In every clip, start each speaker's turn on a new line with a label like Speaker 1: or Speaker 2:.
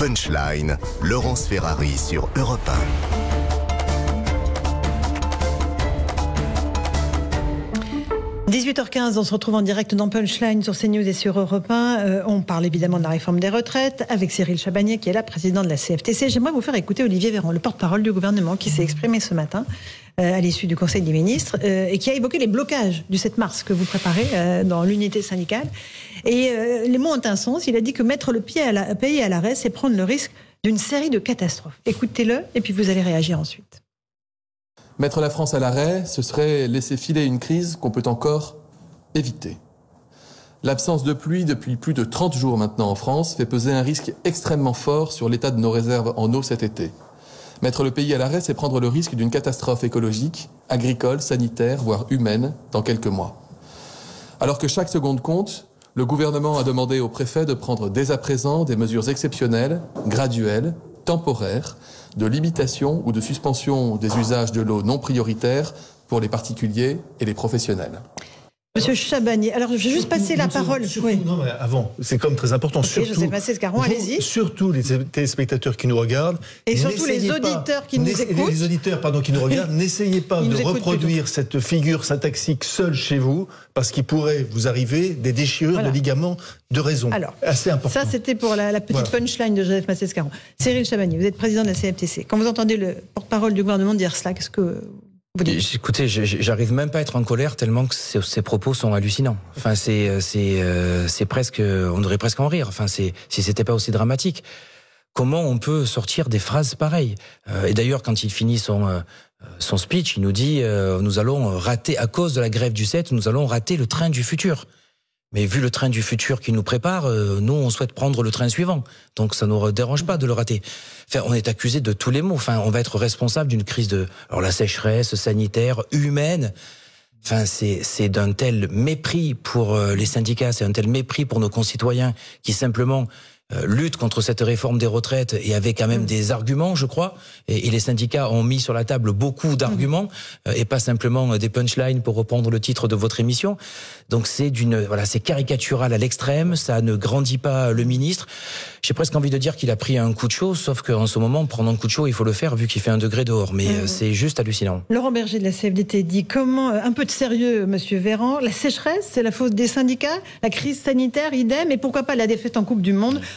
Speaker 1: Punchline, Laurence Ferrari sur Europe
Speaker 2: 18h15, on se retrouve en direct dans Punchline sur CNews et sur Europe 1. Euh, on parle évidemment de la réforme des retraites avec Cyril Chabagnier qui est là, président de la CFTC. J'aimerais vous faire écouter Olivier Véran, le porte-parole du gouvernement, qui s'est exprimé ce matin euh, à l'issue du Conseil des ministres euh, et qui a évoqué les blocages du 7 mars que vous préparez dans l'unité syndicale. Et les mots ont un sens. Il a dit que mettre le pied à la, pays à l'arrêt, c'est prendre le risque d'une série de catastrophes. Écoutez-le et puis vous allez réagir ensuite.
Speaker 3: Mettre la France à l'arrêt, ce serait laisser filer une crise qu'on peut encore éviter. L'absence de pluie depuis plus de 30 jours maintenant en France fait peser un risque extrêmement fort sur l'état de nos réserves en eau cet été. Mettre le pays à l'arrêt, c'est prendre le risque d'une catastrophe écologique, agricole, sanitaire, voire humaine, dans quelques mois. Alors que chaque seconde compte, le gouvernement a demandé au préfet de prendre dès à présent des mesures exceptionnelles, graduelles, temporaires, de limitation ou de suspension des usages de l'eau non prioritaires pour les particuliers et les professionnels.
Speaker 2: Monsieur Chabanier, alors je vais juste passer la parole.
Speaker 4: Non, mais avant, c'est comme très important.
Speaker 2: surtout, Scaron, allez-y.
Speaker 4: Surtout les téléspectateurs qui nous regardent.
Speaker 2: Et surtout les auditeurs qui nous écoutent.
Speaker 4: Les auditeurs, pardon, qui nous regardent, n'essayez pas de reproduire cette figure syntaxique seule chez vous, parce qu'il pourrait vous arriver des déchirures de ligaments de raison. Alors, assez important.
Speaker 2: Ça, c'était pour la, petite punchline de Joseph Massé-Scaron. Cyril Chabanier, vous êtes président de la CFTC. Quand vous entendez le porte-parole du gouvernement dire cela, qu'est-ce que
Speaker 5: Écoutez, j'arrive même pas à être en colère tellement que ces propos sont hallucinants. Enfin, c'est euh, c'est euh, c'est presque, on devrait presque en rire. Enfin, c'est si c'était pas aussi dramatique. Comment on peut sortir des phrases pareilles? Euh, Et d'ailleurs, quand il finit son son speech, il nous dit nous allons rater à cause de la grève du 7, nous allons rater le train du futur. Mais vu le train du futur qui nous prépare, euh, nous, on souhaite prendre le train suivant. Donc ça ne nous dérange pas de le rater. Enfin, on est accusé de tous les maux. Enfin, on va être responsable d'une crise de alors la sécheresse sanitaire, humaine. Enfin, c'est d'un tel mépris pour euh, les syndicats, c'est un tel mépris pour nos concitoyens qui simplement lutte contre cette réforme des retraites et avait quand même mm. des arguments, je crois. Et, les syndicats ont mis sur la table beaucoup d'arguments mm. et pas simplement des punchlines pour reprendre le titre de votre émission. Donc c'est d'une voilà, c'est caricatural à l'extrême. Ça ne grandit pas le ministre. J'ai presque envie de dire qu'il a pris un coup de chaud, sauf qu'en ce moment, prendre un coup de chaud, il faut le faire vu qu'il fait un degré dehors. Mais mm. c'est juste hallucinant.
Speaker 2: Laurent Berger de la CFDT dit comment un peu de sérieux, Monsieur Véran. La sécheresse, c'est la faute des syndicats. La crise sanitaire, idem. Et pourquoi pas la défaite en Coupe du Monde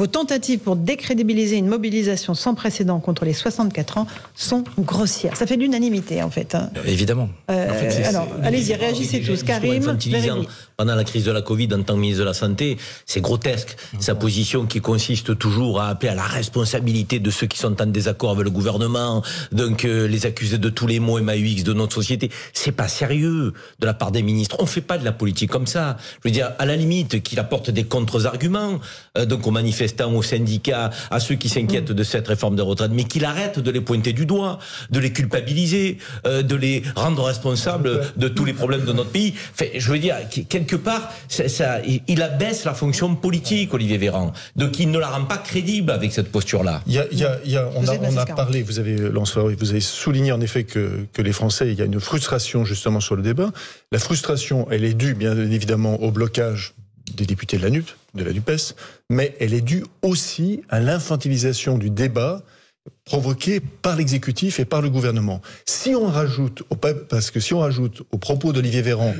Speaker 2: vos tentatives pour décrédibiliser une mobilisation sans précédent contre les 64 ans sont grossières. Ça fait l'unanimité, en fait. Hein.
Speaker 5: Évidemment.
Speaker 2: Euh, alors, allez-y, réagissez tous. Karim,
Speaker 6: pendant la crise de la Covid en tant que ministre de la Santé, c'est grotesque. Sa position qui consiste toujours à appeler à la responsabilité de ceux qui sont en désaccord avec le gouvernement, donc euh, les accuser de tous les maux MAUX de notre société, c'est pas sérieux de la part des ministres. On fait pas de la politique comme ça. Je veux dire, à la limite, qu'il apporte des contre-arguments, euh, donc aux manifestants, aux syndicats, à ceux qui s'inquiètent de cette réforme de retraite, mais qu'il arrête de les pointer du doigt, de les culpabiliser, euh, de les rendre responsables de tous les problèmes de notre pays. Je veux dire, quelque part, ça, il abaisse la fonction politique, Olivier Véran. Donc il ne la rend pas crédible avec cette posture-là.
Speaker 4: Il y a, on, a, parlé, vous avez, vous avez souligné en effet que, que les Français, il y a une frustration justement sur le débat. La frustration, elle est due bien évidemment au blocage des députés de la NUP, de la NUPES, mais elle est due aussi à l'infantilisation du débat provoqué par l'exécutif et par le gouvernement. Si on rajoute, parce que si on rajoute aux propos d'Olivier Véran,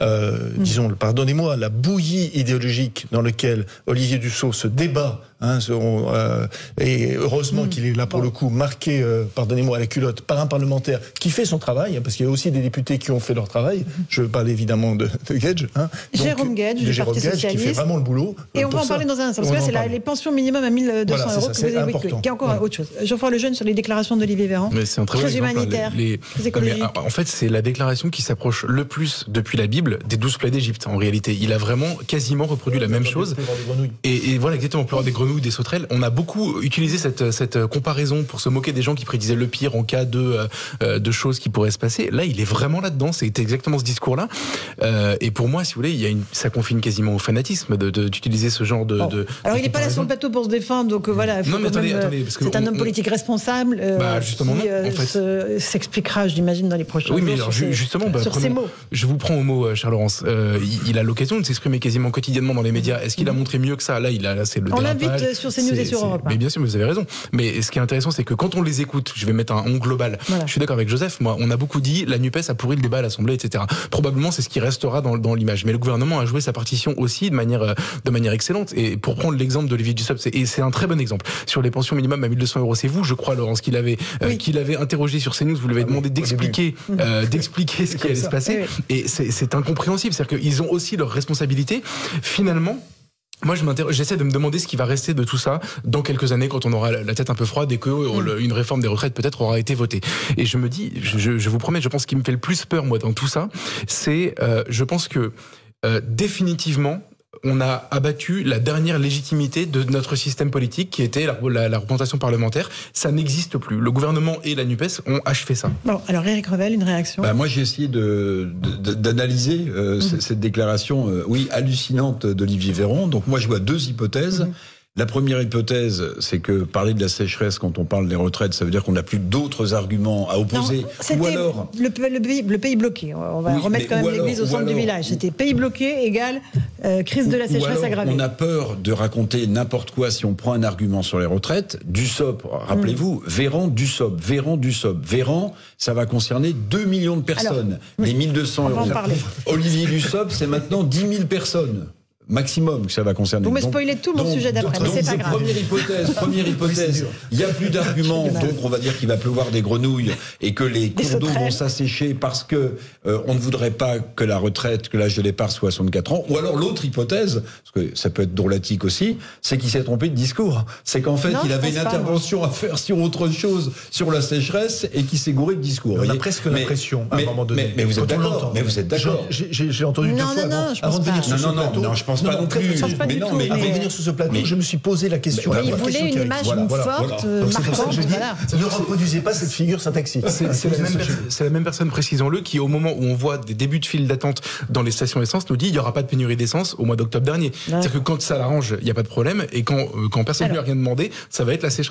Speaker 4: euh, disons, pardonnez-moi, la bouillie idéologique dans laquelle Olivier Dussault se débat Hein, euh, et heureusement mm. qu'il est là pour le coup marqué, euh, pardonnez-moi, à la culotte par un parlementaire qui fait son travail, hein, parce qu'il y a aussi des députés qui ont fait leur travail. Je parle évidemment de, de Gage.
Speaker 2: Hein. Jérôme Gage,
Speaker 4: de Jérôme Gage, qui fait vraiment le boulot.
Speaker 2: Et on va en parler dans un instant. Parce que c'est les pensions minimum à 1200 euros que vous avez qui est encore autre chose. Geoffroy Lejeune sur les déclarations d'Olivier Véran.
Speaker 7: Mais c'est un très
Speaker 2: bon humanitaire, les,
Speaker 7: en fait, c'est la déclaration qui s'approche le plus depuis la Bible des douze plaies d'Égypte. En réalité, il a vraiment quasiment reproduit la même chose. Et, voilà, exactement, pleurer des grenouilles, des sauterelles. On a beaucoup utilisé cette, cette comparaison pour se moquer des gens qui prédisaient le pire en cas de, euh, de choses qui pourraient se passer. Là, il est vraiment là-dedans. C'est exactement ce discours-là. Euh, et pour moi, si vous voulez, il y a une, ça confine quasiment au fanatisme d'utiliser de, ce genre de,
Speaker 2: Alors, il n'est pas là sur le plateau pour se défendre, donc euh, voilà.
Speaker 7: Non, mais attendez, attendez
Speaker 2: C'est un homme politique responsable responsable
Speaker 7: bah, justement,
Speaker 2: qui fait... s'expliquera, j'imagine, dans les prochains
Speaker 7: oui,
Speaker 2: jours.
Speaker 7: Mais alors,
Speaker 2: sur
Speaker 7: justement, bah,
Speaker 2: sur ces mots.
Speaker 7: Je vous prends au mot, Charles Laurence. il, il, a l'occasion de s'exprimer quasiment quotidiennement dans les médias. Est-ce qu'il a montré mieux que ça? Là, il a, c'est le
Speaker 2: On l'invite sur CNews et sur Europe.
Speaker 7: Mais bien sûr, vous avez raison. Mais ce qui est intéressant, c'est que quand on les écoute, je vais mettre un on global. Voilà. Je suis d'accord avec Joseph. Moi, on a beaucoup dit la Nupes a pourri le débat à l'Assemblée, etc. Probablement, c'est ce qui restera dans, dans l'image. Mais le gouvernement a joué sa partition aussi de manière de manière excellente. Et pour prendre l'exemple d'Olivier Dussopt, et c'est un très bon exemple sur les pensions minimum à 1200 euros. C'est vous, je crois, Laurence, qu'il avait oui. qu'il avait interrogé sur CNews. Vous lui avez ah demandé oui, d'expliquer euh, d'expliquer ce qui allait se passer. Oui, et c'est incompréhensible. C'est-à-dire qu'ils ont aussi leurs responsabilités. Finalement, moi, je j'essaie de me demander ce qui va rester de tout ça dans quelques années quand on aura la tête un peu froide et que mmh. une réforme des retraites peut-être aura été votée. Et je me dis, je, je, vous promets, je pense ce qui me fait le plus peur moi dans tout ça, c'est, euh, je pense que euh, définitivement, on a abattu la dernière légitimité de notre système politique qui était la, la, la représentation parlementaire. Ça n'existe plus. Le gouvernement et la NUPES ont achevé ça.
Speaker 2: Bon, alors Eric Revel, une réaction?
Speaker 8: Bah, Moi, j'ai essayé d'analyser de, de, euh, mmh. cette déclaration, euh, oui, hallucinante d'Olivier Véran. Donc moi, je vois deux hypothèses. Mmh. La première hypothèse, c'est que parler de la sécheresse quand on parle des retraites, ça veut dire qu'on n'a plus d'autres arguments à opposer.
Speaker 2: Non, ou alors le, le, pays, le, pays, bloqué. On va oui, remettre quand même l'église au centre alors, du village. C'était pays bloqué égale euh, crise de la sécheresse aggravée.
Speaker 8: On a peur de raconter n'importe quoi si on prend un argument sur les retraites. Dussop, rappelez-vous, mmh. Véran, Dussop, Véran, Dussop, Véran, ça va concerner 2 millions de personnes. Alors, les 1200 euros. Olivier Dussop, c'est maintenant 10 000 personnes maximum que ça va concerner.
Speaker 2: Vous me spoilez tout mon donc, sujet d'après, mais c'est pas grave.
Speaker 8: Première hypothèse, première hypothèse. il n'y a plus d'arguments, donc on va dire qu'il va pleuvoir des grenouilles et que les cours d'eau vont s'assécher parce que euh, on ne voudrait pas que la retraite, que l'âge de départ soit 64 ans. Ou alors l'autre hypothèse, parce que ça peut être drôlatique aussi, c'est qu'il s'est trompé de discours. C'est qu'en fait, non, il avait une intervention pas, à faire sur autre chose, sur la sécheresse, et qu'il s'est gouré de discours.
Speaker 4: On a presque l'impression, à un moment donné.
Speaker 8: Mais, mais vous êtes d'accord. Mais vous êtes d'accord.
Speaker 4: J'ai entendu deux fois avant de venir sur ce plateau.
Speaker 8: Non, je pense pas non plus.
Speaker 4: Mais non, mais avant de venir sur ce plateau, je me suis posé la question.
Speaker 2: Il voulait une image forte, marquante.
Speaker 4: Ne reproduisez pas cette figure syntaxique.
Speaker 7: C'est la même personne, précisons-le, qui au moment où on voit des débuts de file d'attente dans les stations essence nous dit il n'y aura pas de pénurie d'essence au mois d'octobre dernier. C'est-à-dire que quand ça l'arrange, il n'y a pas de problème, et quand, quand personne ne lui a rien demandé, ça va être la sécheresse.